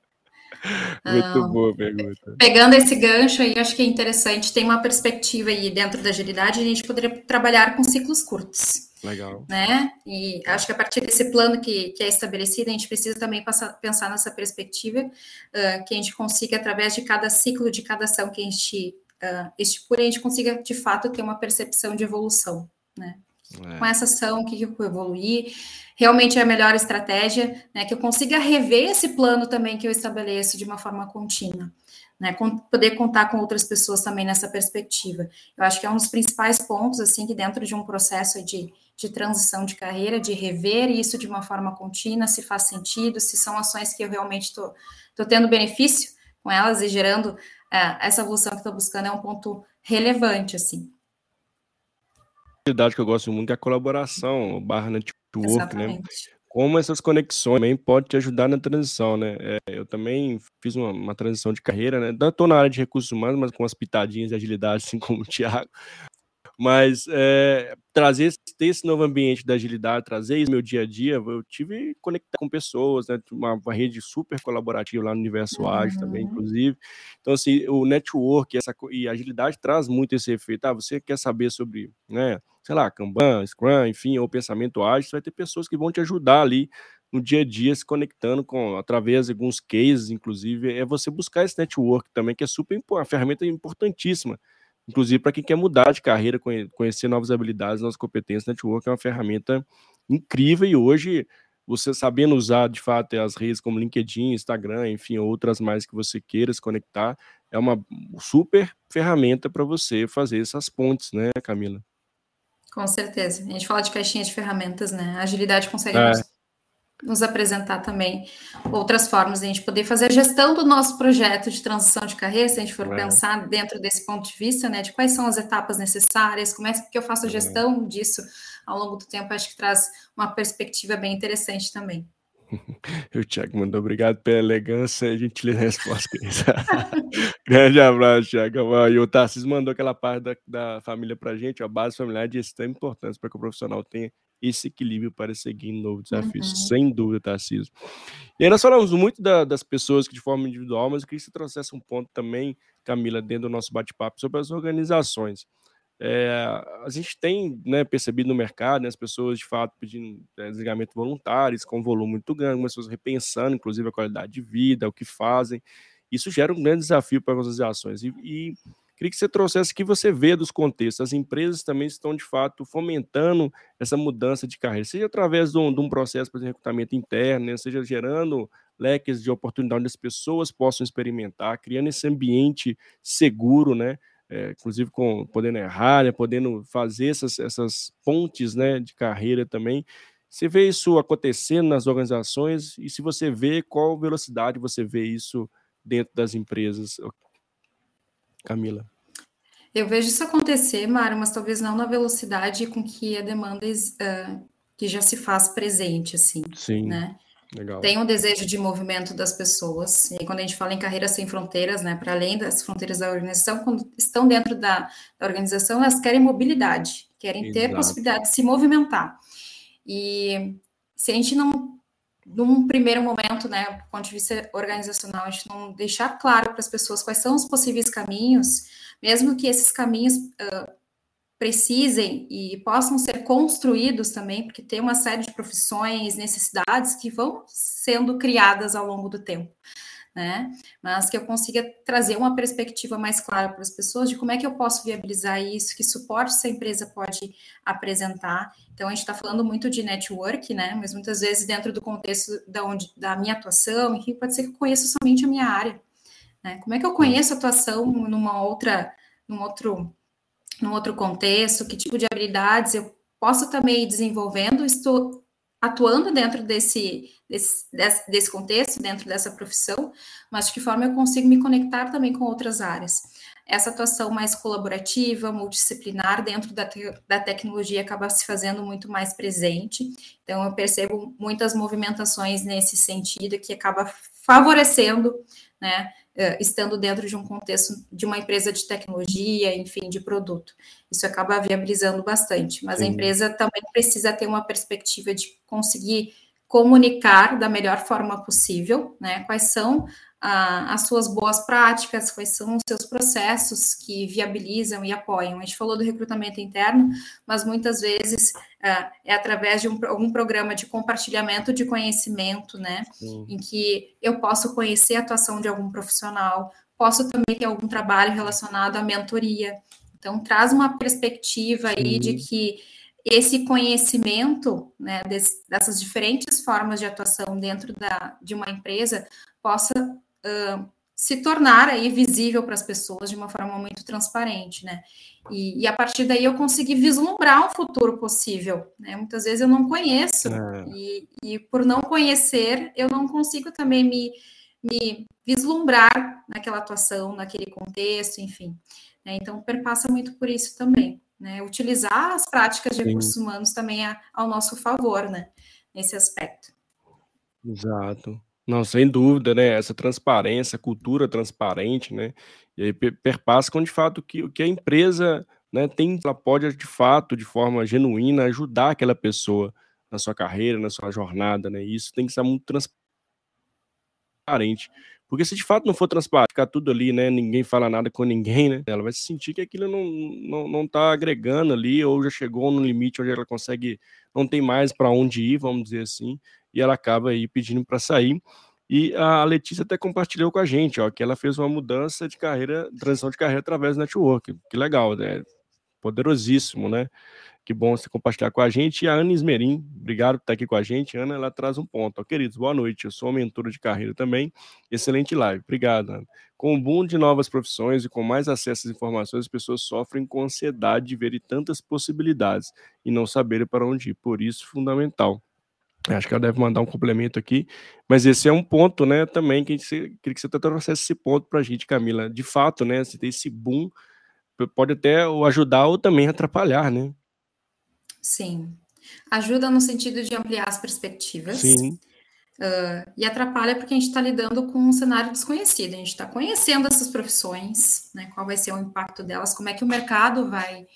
Muito ah, boa pergunta. Pegando esse gancho aí, acho que é interessante, tem uma perspectiva aí dentro da agilidade, a gente poderia trabalhar com ciclos curtos. Legal. Né? E acho que a partir desse plano que, que é estabelecido, a gente precisa também passar, pensar nessa perspectiva, uh, que a gente consiga, através de cada ciclo, de cada ação que a gente uh, estipule, a gente consiga, de fato, ter uma percepção de evolução, né? É. Com essa ação, o que, eu evoluir, realmente é a melhor estratégia, né? Que eu consiga rever esse plano também que eu estabeleço de uma forma contínua. Né, poder contar com outras pessoas também nessa perspectiva. Eu acho que é um dos principais pontos, assim, que dentro de um processo de, de transição de carreira, de rever isso de uma forma contínua, se faz sentido, se são ações que eu realmente estou tendo benefício com elas e gerando é, essa evolução que estou buscando, é um ponto relevante, assim que eu gosto muito é a colaboração, barra network, né? Como essas conexões também podem te ajudar na transição, né? É, eu também fiz uma, uma, transição de carreira, né? Estou na área de recursos humanos, mas com as pitadinhas de agilidade, assim como o Thiago. Mas é, trazer ter esse novo ambiente da agilidade, trazer isso no meu dia a dia, eu tive que conectar com pessoas, né? Uma, uma rede super colaborativa lá no Universo uhum. Ágil também, inclusive. Então, assim, o network essa, e a agilidade traz muito esse efeito. Ah, você quer saber sobre, né? Sei lá, Kanban, Scrum, enfim, ou pensamento ágil, você vai ter pessoas que vão te ajudar ali no dia a dia, se conectando com, através de alguns cases, inclusive, é você buscar esse network também, que é super uma ferramenta importantíssima inclusive para quem quer mudar de carreira, conhecer novas habilidades, novas competências, network é uma ferramenta incrível e hoje você sabendo usar de fato as redes como LinkedIn, Instagram, enfim, outras mais que você queira se conectar, é uma super ferramenta para você fazer essas pontes, né, Camila? Com certeza. A gente fala de caixinha de ferramentas, né? A agilidade consegue é nos apresentar também outras formas de a gente poder fazer a gestão do nosso projeto de transição de carreira, se a gente for é. pensar dentro desse ponto de vista, né, de quais são as etapas necessárias, como é que eu faço a é. gestão disso ao longo do tempo, acho que traz uma perspectiva bem interessante também. O Tiago mandou obrigado pela elegância e gentileza resposta. Grande abraço, Tiago. E o Tarcísio mandou aquela parte da, da família para gente, a base familiar de extrema importância para que o profissional tenha esse equilíbrio para seguir em novo desafio, uhum. sem dúvida, Tarcísio. E aí nós falamos muito da, das pessoas que de forma individual, mas eu queria que você trouxesse um ponto também, Camila, dentro do nosso bate-papo, sobre as organizações. É, a gente tem né, percebido no mercado né, as pessoas de fato pedindo é, desligamento voluntários com um volume muito grande, as pessoas repensando inclusive a qualidade de vida, o que fazem. Isso gera um grande desafio para as organizações. E, e Queria que você trouxesse o que você vê dos contextos. As empresas também estão, de fato, fomentando essa mudança de carreira, seja através de um, de um processo de recrutamento interno, né, seja gerando leques de oportunidade onde as pessoas possam experimentar, criando esse ambiente seguro, né? É, inclusive com podendo errar, né, podendo fazer essas, essas pontes né, de carreira também. Você vê isso acontecendo nas organizações e se você vê, qual velocidade você vê isso dentro das empresas? Camila. Eu vejo isso acontecer, Mário, mas talvez não na velocidade com que a demanda uh, que já se faz presente, assim. Sim. Né? Legal. Tem um desejo de movimento das pessoas, e quando a gente fala em carreiras sem fronteiras, né, para além das fronteiras da organização, quando estão dentro da, da organização, elas querem mobilidade, querem Exato. ter possibilidade de se movimentar. E se a gente não, num primeiro momento, né, do ponto de vista organizacional, a gente não deixar claro para as pessoas quais são os possíveis caminhos, mesmo que esses caminhos uh, precisem e possam ser construídos também, porque tem uma série de profissões, necessidades que vão sendo criadas ao longo do tempo né? Mas que eu consiga trazer uma perspectiva mais clara para as pessoas de como é que eu posso viabilizar isso, que suporte essa empresa pode apresentar. Então, a gente está falando muito de network, né? Mas muitas vezes, dentro do contexto da, onde, da minha atuação, enfim, pode ser que eu conheça somente a minha área. Né? Como é que eu conheço a atuação numa outra, num outro, num outro contexto? Que tipo de habilidades eu posso também ir desenvolvendo? Estou atuando dentro desse, desse, desse, contexto, dentro dessa profissão, mas de que forma eu consigo me conectar também com outras áreas. Essa atuação mais colaborativa, multidisciplinar dentro da, te, da tecnologia acaba se fazendo muito mais presente. Então, eu percebo muitas movimentações nesse sentido que acaba favorecendo né, uh, estando dentro de um contexto de uma empresa de tecnologia, enfim, de produto. Isso acaba viabilizando bastante, mas Sim. a empresa também precisa ter uma perspectiva de conseguir comunicar da melhor forma possível, né? Quais são as suas boas práticas, quais são os seus processos que viabilizam e apoiam. A gente falou do recrutamento interno, mas muitas vezes uh, é através de um, algum programa de compartilhamento de conhecimento, né? Sim. Em que eu posso conhecer a atuação de algum profissional, posso também ter algum trabalho relacionado à mentoria. Então, traz uma perspectiva Sim. aí de que esse conhecimento né, desse, dessas diferentes formas de atuação dentro da, de uma empresa possa uh, se tornar aí visível para as pessoas de uma forma muito transparente, né? E, e, a partir daí eu consegui vislumbrar um futuro possível, né? Muitas vezes eu não conheço, é. e, e, por não conhecer, eu não consigo também me, me vislumbrar naquela atuação, naquele contexto, enfim. Né? Então, perpassa muito por isso também, né? Utilizar as práticas de Sim. recursos humanos também a, ao nosso favor, né? Nesse aspecto. Exato. Não, sem dúvida, né, essa transparência, cultura transparente, né, e aí perpassa com de fato que o que a empresa, né, tem ela pode de fato, de forma genuína, ajudar aquela pessoa na sua carreira, na sua jornada, né, e isso tem que ser muito transparente. Porque se de fato não for transparente, ficar tudo ali, né, ninguém fala nada com ninguém, né, ela vai se sentir que aquilo não não não tá agregando ali ou já chegou no limite onde ela consegue não tem mais para onde ir, vamos dizer assim e ela acaba aí pedindo para sair. E a Letícia até compartilhou com a gente, ó, que ela fez uma mudança de carreira, transição de carreira através do network. Que legal, né? Poderosíssimo, né? Que bom você compartilhar com a gente. E a Ana Esmerim, obrigado por estar aqui com a gente. Ana, ela traz um ponto. Ó, queridos, boa noite. Eu sou uma mentora de carreira também. Excelente live. Obrigado, Ana. Com o boom de novas profissões e com mais acesso às informações, as pessoas sofrem com ansiedade de verem tantas possibilidades e não saberem para onde ir. Por isso, fundamental Acho que ela deve mandar um complemento aqui, mas esse é um ponto, né, também que a gente queria que você trouxesse esse ponto para a gente, Camila. De fato, né, se tem esse boom, pode até ajudar ou também atrapalhar, né? Sim. Ajuda no sentido de ampliar as perspectivas. Sim. Uh, e atrapalha porque a gente está lidando com um cenário desconhecido. A gente está conhecendo essas profissões, né? Qual vai ser o impacto delas, como é que o mercado vai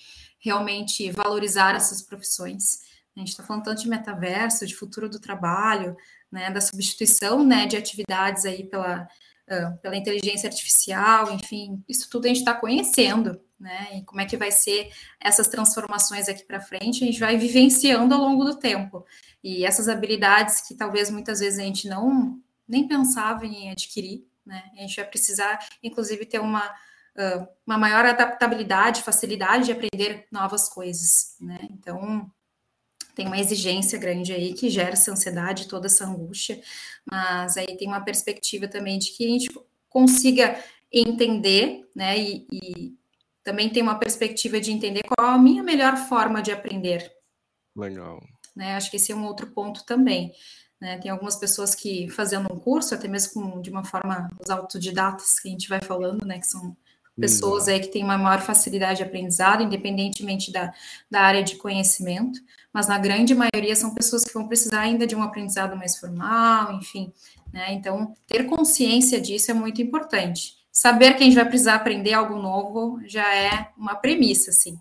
realmente valorizar essas profissões. A gente está falando tanto de metaverso, de futuro do trabalho, né, da substituição né, de atividades aí pela, uh, pela inteligência artificial, enfim, isso tudo a gente está conhecendo, né? E como é que vai ser essas transformações aqui para frente, a gente vai vivenciando ao longo do tempo. E essas habilidades que talvez muitas vezes a gente não nem pensava em adquirir, né? A gente vai precisar, inclusive, ter uma uma maior adaptabilidade, facilidade de aprender novas coisas, né? Então, tem uma exigência grande aí que gera essa ansiedade, toda essa angústia, mas aí tem uma perspectiva também de que a gente consiga entender, né, e, e também tem uma perspectiva de entender qual a minha melhor forma de aprender. Legal. Né, acho que esse é um outro ponto também. Né? Tem algumas pessoas que fazendo um curso, até mesmo com, de uma forma, os autodidatas que a gente vai falando, né, que são pessoas aí que têm uma maior facilidade de aprendizado, independentemente da, da área de conhecimento, mas na grande maioria são pessoas que vão precisar ainda de um aprendizado mais formal, enfim, né? Então, ter consciência disso é muito importante. Saber que a gente vai precisar aprender algo novo já é uma premissa, assim,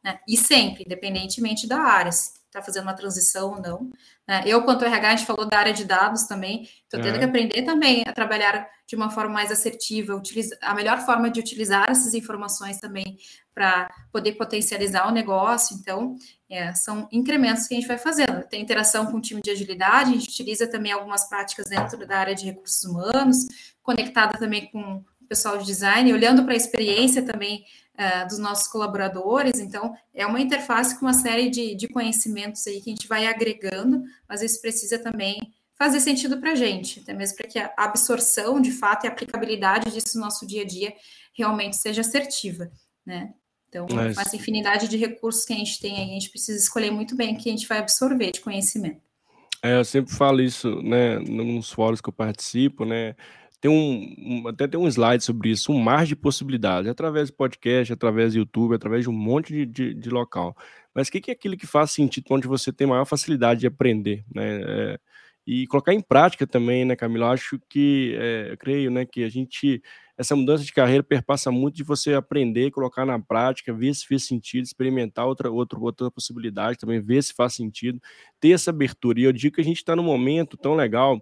né? E sempre, independentemente da área, se está fazendo uma transição ou não, né? Eu, quanto RH, a gente falou da área de dados também, estou tendo é. que aprender também a trabalhar de uma forma mais assertiva, utilizar, a melhor forma de utilizar essas informações também para poder potencializar o negócio. Então, é, são incrementos que a gente vai fazendo. Tem interação com o time de agilidade, a gente utiliza também algumas práticas dentro da área de recursos humanos, conectada também com pessoal de design, olhando para a experiência também uh, dos nossos colaboradores. Então, é uma interface com uma série de, de conhecimentos aí que a gente vai agregando, mas isso precisa também fazer sentido para a gente, até mesmo para que a absorção, de fato, e a aplicabilidade disso no nosso dia a dia realmente seja assertiva, né? Então, mas... com essa infinidade de recursos que a gente tem aí, a gente precisa escolher muito bem o que a gente vai absorver de conhecimento. É, eu sempre falo isso, né, nos fóruns que eu participo, né, tem um, um, até tem um slide sobre isso, um mar de possibilidades, através de podcast, através do YouTube, através de um monte de, de, de local. Mas o que, que, é aquilo que faz sentido, onde você tem maior facilidade de aprender, né? É, e colocar em prática também, né, Camila? Acho que, é, eu creio, né, que a gente, essa mudança de carreira perpassa muito de você aprender, colocar na prática, ver se fez sentido, experimentar outra, outra, outra possibilidade também, ver se faz sentido, ter essa abertura. E eu digo que a gente está num momento tão legal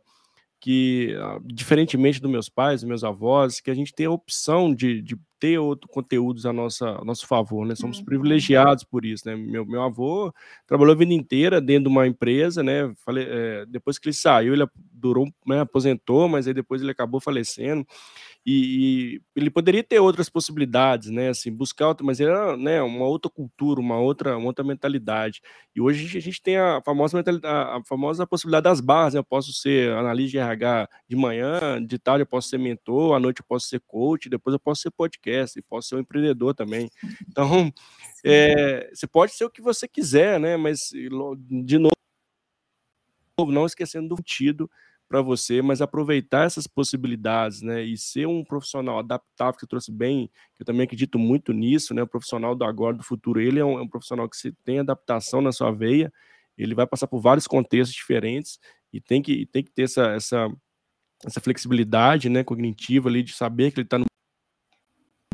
que, ah, diferentemente dos meus pais, dos meus avós, que a gente tem a opção de, de ter outros conteúdos a, nossa, a nosso favor, né? Somos uhum. privilegiados por isso, né? Meu, meu avô trabalhou a vida inteira dentro de uma empresa, né? Falei, é, depois que ele saiu, ele durou, né, aposentou, mas aí depois ele acabou falecendo. E, e, ele poderia ter outras possibilidades, né? Assim, buscar outra, mas era né, uma outra cultura, uma outra, uma outra mentalidade. E hoje a gente, a gente tem a famosa a famosa possibilidade das barras. Né? Eu posso ser analista de RH de manhã, de tarde eu posso ser mentor, à noite eu posso ser coach, depois eu posso ser podcast, posso ser um empreendedor também. Então, é, você pode ser o que você quiser, né? Mas de novo, não esquecendo do sentido para você, mas aproveitar essas possibilidades, né, e ser um profissional adaptável, que você trouxe bem, que eu também acredito muito nisso, né, o profissional do agora, do futuro, ele é um, é um profissional que se tem adaptação na sua veia, ele vai passar por vários contextos diferentes e tem que, tem que ter essa, essa, essa flexibilidade, né, cognitiva ali, de saber que ele está no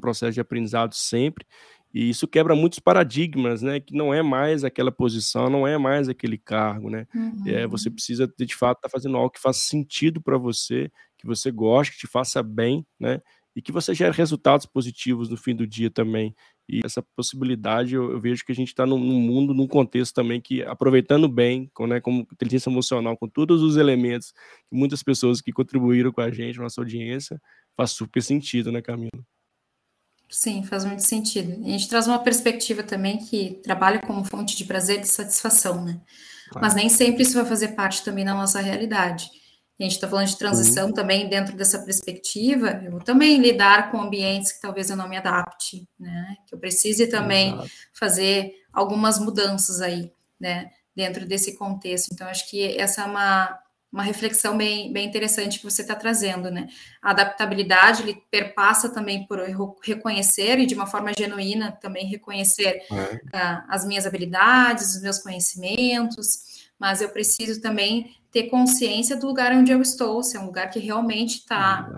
processo de aprendizado sempre e isso quebra muitos paradigmas, né? Que não é mais aquela posição, não é mais aquele cargo, né? Uhum. É, você precisa, de fato, estar tá fazendo algo que faça sentido para você, que você goste, que te faça bem, né? E que você gere resultados positivos no fim do dia também. E essa possibilidade, eu, eu vejo que a gente está num, num, mundo, num contexto também que, aproveitando bem, com, né, como inteligência emocional, com todos os elementos, que muitas pessoas que contribuíram com a gente, nossa audiência, faz super sentido, né, Camila? Sim, faz muito sentido. A gente traz uma perspectiva também que trabalha como fonte de prazer e satisfação, né? Claro. Mas nem sempre isso vai fazer parte também da nossa realidade. A gente está falando de transição uhum. também dentro dessa perspectiva, eu também lidar com ambientes que talvez eu não me adapte, né? Que eu precise também Exato. fazer algumas mudanças aí, né? Dentro desse contexto. Então, acho que essa é uma, uma reflexão bem, bem interessante que você está trazendo, né? A adaptabilidade ele perpassa também por reconhecer e de uma forma genuína também reconhecer é. uh, as minhas habilidades, os meus conhecimentos, mas eu preciso também ter consciência do lugar onde eu estou, se é um lugar que realmente está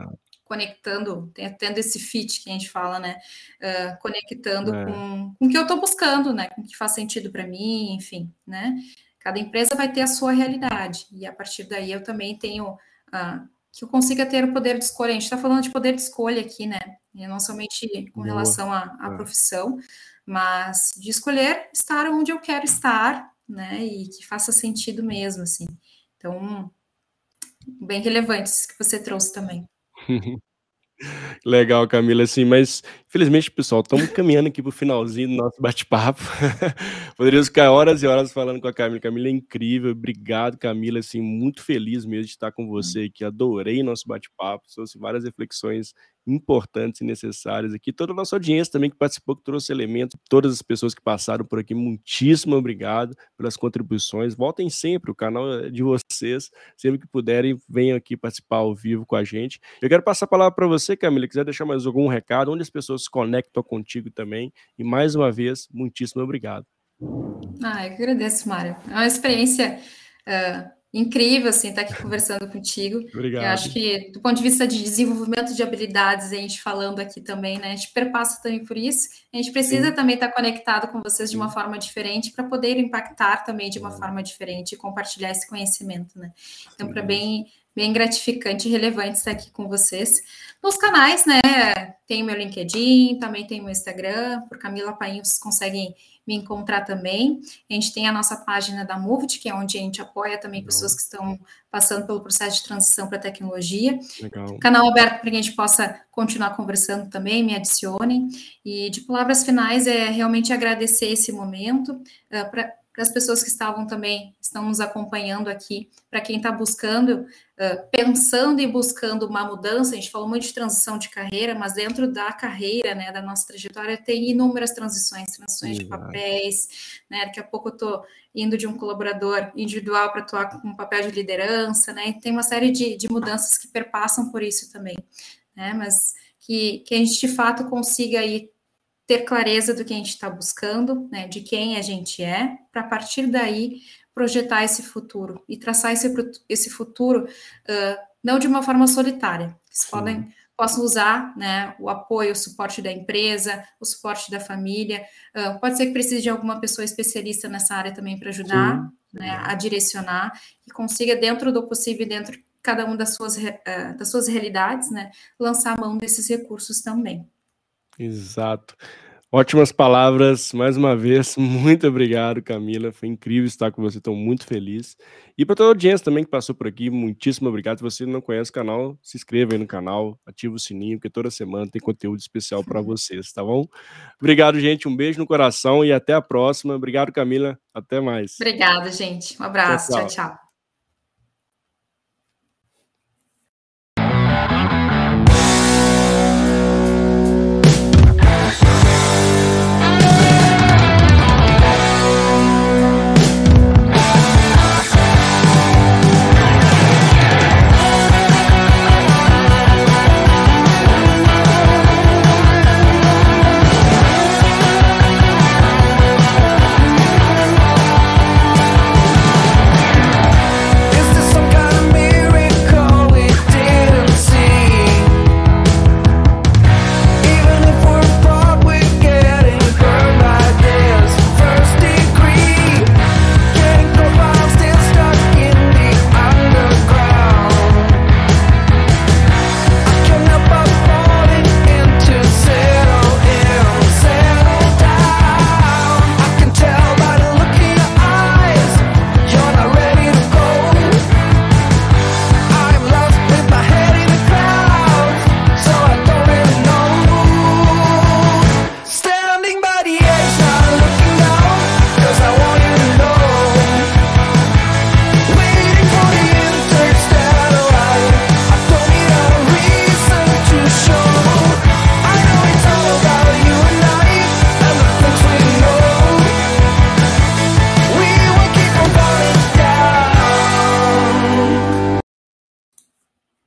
conectando, tendo esse fit que a gente fala, né? Uh, conectando é. com, com o que eu estou buscando, né? Com o que faz sentido para mim, enfim, né? Cada empresa vai ter a sua realidade, e a partir daí eu também tenho uh, que eu consiga ter o poder de escolha. A gente está falando de poder de escolha aqui, né? E não somente com Boa. relação à, à é. profissão, mas de escolher estar onde eu quero estar, né? E que faça sentido mesmo, assim. Então, bem relevante isso que você trouxe também. Legal, Camila, assim, mas Felizmente, pessoal, estamos caminhando aqui para o finalzinho do nosso bate-papo. Poderíamos ficar horas e horas falando com a Camila. Camila é incrível. Obrigado, Camila. Assim, muito feliz mesmo de estar com você aqui. Adorei nosso bate-papo. Trouxe várias reflexões importantes e necessárias aqui. Toda a nossa audiência também que participou, que trouxe elementos, todas as pessoas que passaram por aqui, muitíssimo obrigado pelas contribuições. Voltem sempre, o canal é de vocês. Sempre que puderem, venham aqui participar ao vivo com a gente. Eu quero passar a palavra para você, Camila, quiser deixar mais algum recado, onde as pessoas se conectam contigo também. E mais uma vez, muitíssimo obrigado. Ah, eu agradeço, Mário. É uma experiência uh, incrível, assim, estar aqui conversando contigo. Obrigado. Eu acho que, do ponto de vista de desenvolvimento de habilidades, a gente falando aqui também, né, a gente perpassa também por isso. A gente precisa Sim. também estar conectado com vocês de uma forma diferente para poder impactar também de uma forma diferente e compartilhar esse conhecimento, né? Então, para bem bem gratificante e relevante estar aqui com vocês. Nos canais, né? Tem meu LinkedIn, também tem meu Instagram, por Camila Painho, vocês conseguem me encontrar também. A gente tem a nossa página da Moved, que é onde a gente apoia também Legal. pessoas que estão passando pelo processo de transição para tecnologia. Legal. Canal aberto para que a gente possa continuar conversando também, me adicionem. E de palavras finais é realmente agradecer esse momento uh, ah, para para as pessoas que estavam também, estão nos acompanhando aqui, para quem está buscando, uh, pensando e buscando uma mudança, a gente falou muito de transição de carreira, mas dentro da carreira, né, da nossa trajetória, tem inúmeras transições, transições de papéis, né, daqui a pouco eu estou indo de um colaborador individual para atuar com um papel de liderança, né, e tem uma série de, de mudanças que perpassam por isso também, né, mas que, que a gente de fato consiga aí ter clareza do que a gente está buscando, né, de quem a gente é, para a partir daí projetar esse futuro e traçar esse, esse futuro uh, não de uma forma solitária. Vocês podem possam usar né, o apoio, o suporte da empresa, o suporte da família. Uh, pode ser que precise de alguma pessoa especialista nessa área também para ajudar né, a direcionar e consiga, dentro do possível, dentro de cada uma das suas, uh, das suas realidades, né, lançar a mão desses recursos também. Exato. Ótimas palavras, mais uma vez, muito obrigado, Camila. Foi incrível estar com você, estou muito feliz. E para toda a audiência também que passou por aqui, muitíssimo obrigado. Se você não conhece o canal, se inscreva aí no canal, ativa o sininho, porque toda semana tem conteúdo especial para vocês, tá bom? Obrigado, gente. Um beijo no coração e até a próxima. Obrigado, Camila. Até mais. Obrigada, gente. Um abraço. tchau. tchau. tchau.